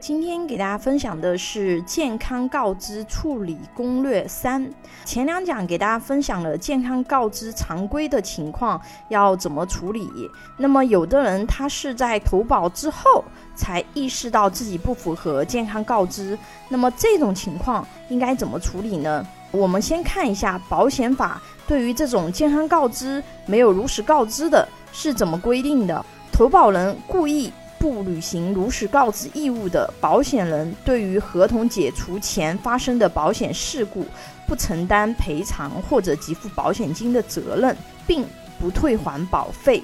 今天给大家分享的是健康告知处理攻略三。前两讲给大家分享了健康告知常规的情况要怎么处理。那么有的人他是在投保之后才意识到自己不符合健康告知，那么这种情况应该怎么处理呢？我们先看一下保险法对于这种健康告知没有如实告知的是怎么规定的。投保人故意。不履行如实告知义务的保险人，对于合同解除前发生的保险事故，不承担赔偿或者给付保险金的责任，并不退还保费，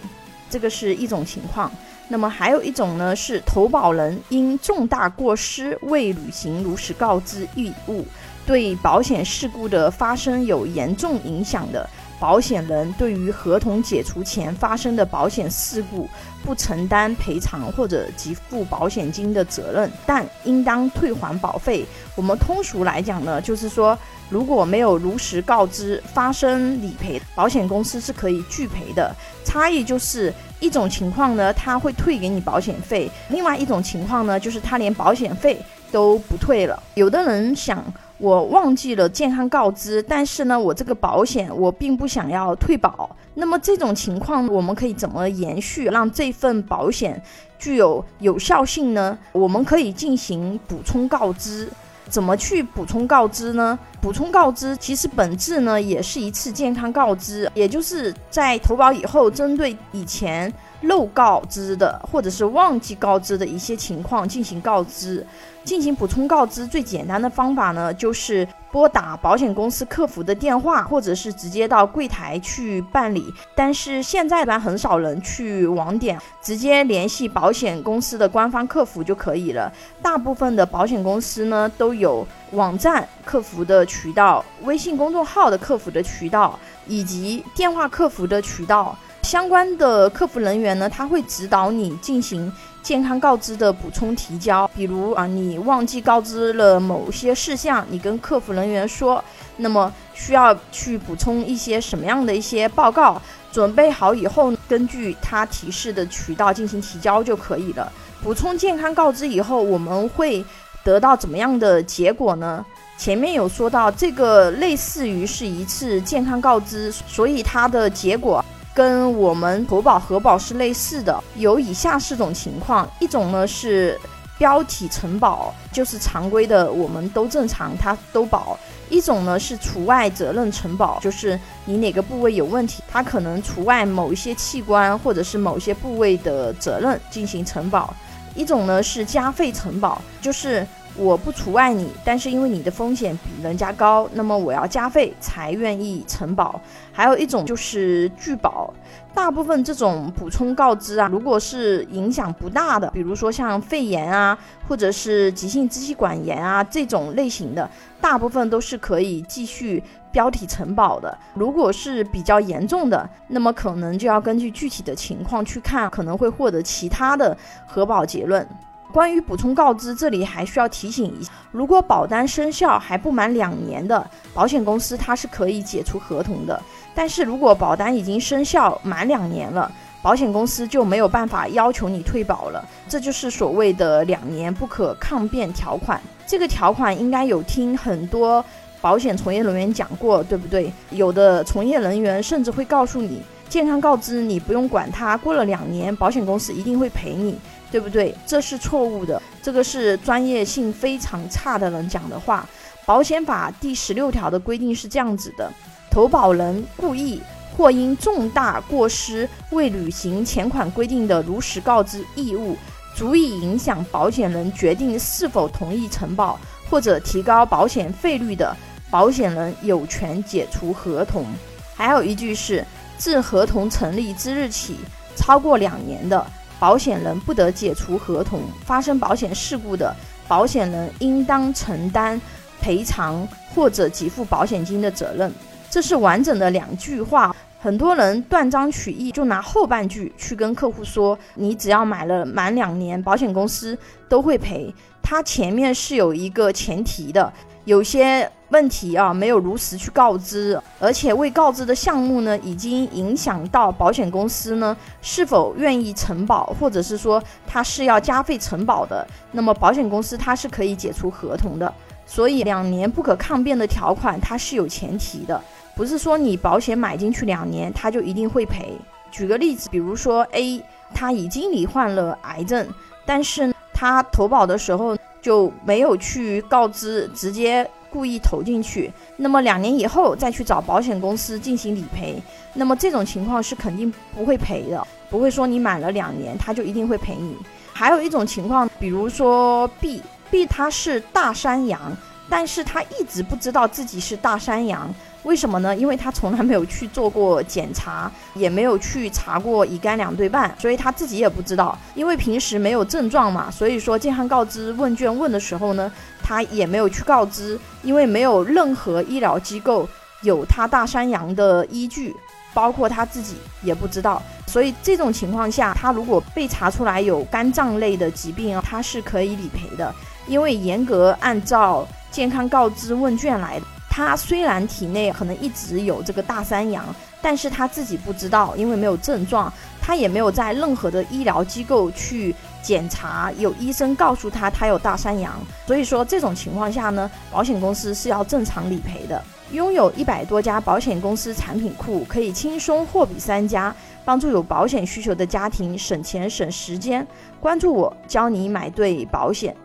这个是一种情况。那么还有一种呢，是投保人因重大过失未履行如实告知义务，对保险事故的发生有严重影响的。保险人对于合同解除前发生的保险事故不承担赔偿或者给付保险金的责任，但应当退还保费。我们通俗来讲呢，就是说如果没有如实告知发生理赔，保险公司是可以拒赔的。差异就是一种情况呢，他会退给你保险费；另外一种情况呢，就是他连保险费都不退了。有的人想。我忘记了健康告知，但是呢，我这个保险我并不想要退保。那么这种情况，我们可以怎么延续，让这份保险具有有效性呢？我们可以进行补充告知。怎么去补充告知呢？补充告知其实本质呢，也是一次健康告知，也就是在投保以后，针对以前。漏告知的，或者是忘记告知的一些情况进行告知，进行补充告知。最简单的方法呢，就是拨打保险公司客服的电话，或者是直接到柜台去办理。但是现在呢，很少人去网点，直接联系保险公司的官方客服就可以了。大部分的保险公司呢，都有网站客服的渠道、微信公众号的客服的渠道，以及电话客服的渠道。相关的客服人员呢，他会指导你进行健康告知的补充提交。比如啊，你忘记告知了某些事项，你跟客服人员说，那么需要去补充一些什么样的一些报告？准备好以后，根据他提示的渠道进行提交就可以了。补充健康告知以后，我们会得到怎么样的结果呢？前面有说到，这个类似于是一次健康告知，所以它的结果。跟我们投保核保是类似的，有以下四种情况：一种呢是标体承保，就是常规的，我们都正常，它都保；一种呢是除外责任承保，就是你哪个部位有问题，它可能除外某一些器官或者是某些部位的责任进行承保；一种呢是加费承保，就是我不除外你，但是因为你的风险比人家高，那么我要加费才愿意承保。还有一种就是拒保，大部分这种补充告知啊，如果是影响不大的，比如说像肺炎啊，或者是急性支气管炎啊这种类型的，大部分都是可以继续标体承保的。如果是比较严重的，那么可能就要根据具体的情况去看，可能会获得其他的核保结论。关于补充告知，这里还需要提醒一下：如果保单生效还不满两年的，保险公司它是可以解除合同的；但是如果保单已经生效满两年了，保险公司就没有办法要求你退保了。这就是所谓的两年不可抗辩条款。这个条款应该有听很多保险从业人员讲过，对不对？有的从业人员甚至会告诉你，健康告知你不用管它，过了两年，保险公司一定会赔你。对不对？这是错误的，这个是专业性非常差的人讲的话。保险法第十六条的规定是这样子的：投保人故意或因重大过失未履行前款规定的如实告知义务，足以影响保险人决定是否同意承保或者提高保险费率的，保险人有权解除合同。还有一句是：自合同成立之日起超过两年的。保险人不得解除合同，发生保险事故的保险人应当承担赔偿或者给付保险金的责任。这是完整的两句话，很多人断章取义，就拿后半句去跟客户说：“你只要买了满两年，保险公司都会赔。”它前面是有一个前提的。有些问题啊，没有如实去告知，而且未告知的项目呢，已经影响到保险公司呢是否愿意承保，或者是说他是要加费承保的，那么保险公司它是可以解除合同的。所以两年不可抗辩的条款它是有前提的，不是说你保险买进去两年他就一定会赔。举个例子，比如说 A 他已经罹患了癌症，但是他投保的时候就没有去告知，直接。故意投进去，那么两年以后再去找保险公司进行理赔，那么这种情况是肯定不会赔的，不会说你买了两年他就一定会赔你。还有一种情况，比如说 B，B 他是大山羊，但是他一直不知道自己是大山羊。为什么呢？因为他从来没有去做过检查，也没有去查过乙肝两对半，所以他自己也不知道。因为平时没有症状嘛，所以说健康告知问卷问的时候呢，他也没有去告知，因为没有任何医疗机构有他大山羊的依据，包括他自己也不知道。所以这种情况下，他如果被查出来有肝脏类的疾病啊，他是可以理赔的，因为严格按照健康告知问卷来的。他虽然体内可能一直有这个大山羊，但是他自己不知道，因为没有症状，他也没有在任何的医疗机构去检查，有医生告诉他他有大山羊，所以说这种情况下呢，保险公司是要正常理赔的。拥有一百多家保险公司产品库，可以轻松货比三家，帮助有保险需求的家庭省钱省时间。关注我，教你买对保险。